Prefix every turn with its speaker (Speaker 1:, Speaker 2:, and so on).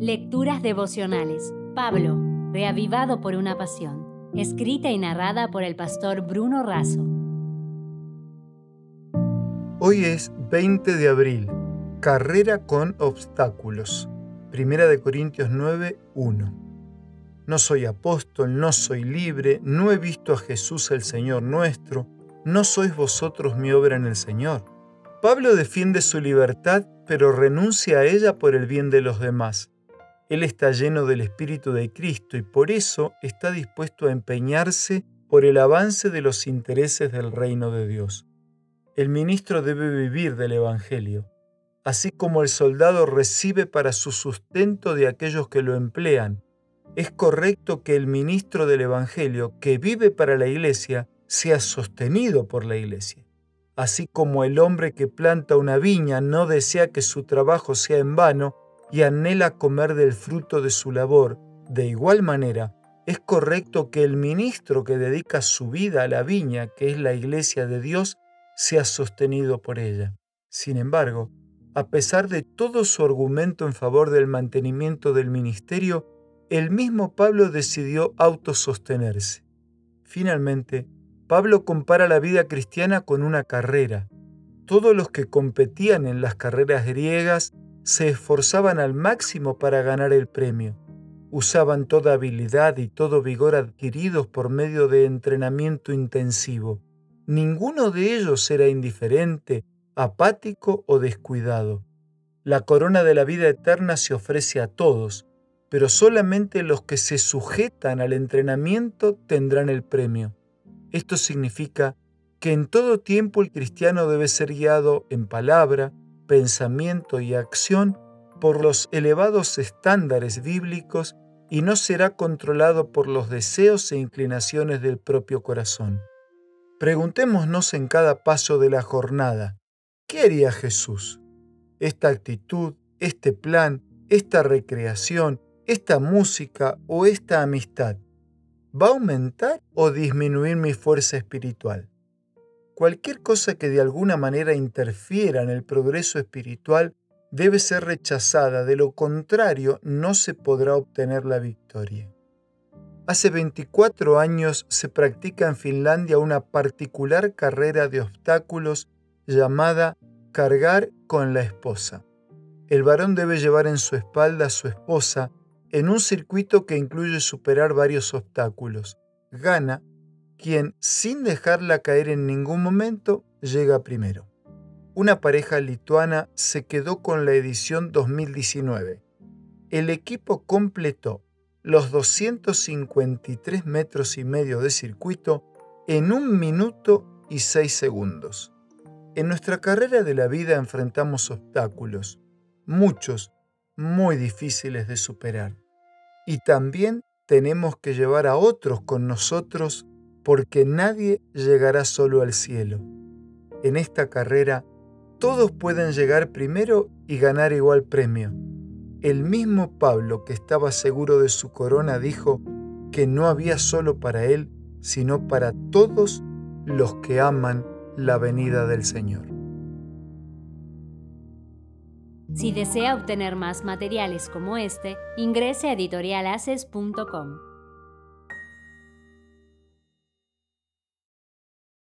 Speaker 1: Lecturas devocionales. Pablo, reavivado por una pasión. Escrita y narrada por el pastor Bruno Razo.
Speaker 2: Hoy es 20 de abril. Carrera con obstáculos. Primera de Corintios 9, 1. No soy apóstol, no soy libre, no he visto a Jesús el Señor nuestro, no sois vosotros mi obra en el Señor. Pablo defiende su libertad, pero renuncia a ella por el bien de los demás. Él está lleno del Espíritu de Cristo y por eso está dispuesto a empeñarse por el avance de los intereses del reino de Dios. El ministro debe vivir del Evangelio, así como el soldado recibe para su sustento de aquellos que lo emplean. Es correcto que el ministro del Evangelio, que vive para la iglesia, sea sostenido por la iglesia. Así como el hombre que planta una viña no desea que su trabajo sea en vano, y anhela comer del fruto de su labor, de igual manera, es correcto que el ministro que dedica su vida a la viña, que es la iglesia de Dios, sea sostenido por ella. Sin embargo, a pesar de todo su argumento en favor del mantenimiento del ministerio, el mismo Pablo decidió autosostenerse. Finalmente, Pablo compara la vida cristiana con una carrera. Todos los que competían en las carreras griegas se esforzaban al máximo para ganar el premio. Usaban toda habilidad y todo vigor adquiridos por medio de entrenamiento intensivo. Ninguno de ellos era indiferente, apático o descuidado. La corona de la vida eterna se ofrece a todos, pero solamente los que se sujetan al entrenamiento tendrán el premio. Esto significa que en todo tiempo el cristiano debe ser guiado en palabra, pensamiento y acción por los elevados estándares bíblicos y no será controlado por los deseos e inclinaciones del propio corazón. Preguntémonos en cada paso de la jornada, ¿qué haría Jesús? ¿Esta actitud, este plan, esta recreación, esta música o esta amistad, ¿va a aumentar o disminuir mi fuerza espiritual? Cualquier cosa que de alguna manera interfiera en el progreso espiritual debe ser rechazada, de lo contrario no se podrá obtener la victoria. Hace 24 años se practica en Finlandia una particular carrera de obstáculos llamada cargar con la esposa. El varón debe llevar en su espalda a su esposa en un circuito que incluye superar varios obstáculos. Gana quien, sin dejarla caer en ningún momento, llega primero. Una pareja lituana se quedó con la edición 2019. El equipo completó los 253 metros y medio de circuito en un minuto y seis segundos. En nuestra carrera de la vida enfrentamos obstáculos, muchos muy difíciles de superar. Y también tenemos que llevar a otros con nosotros porque nadie llegará solo al cielo. En esta carrera, todos pueden llegar primero y ganar igual premio. El mismo Pablo, que estaba seguro de su corona, dijo que no había solo para él, sino para todos los que aman la venida del Señor.
Speaker 1: Si desea obtener más materiales como este, ingrese a editorialaces.com.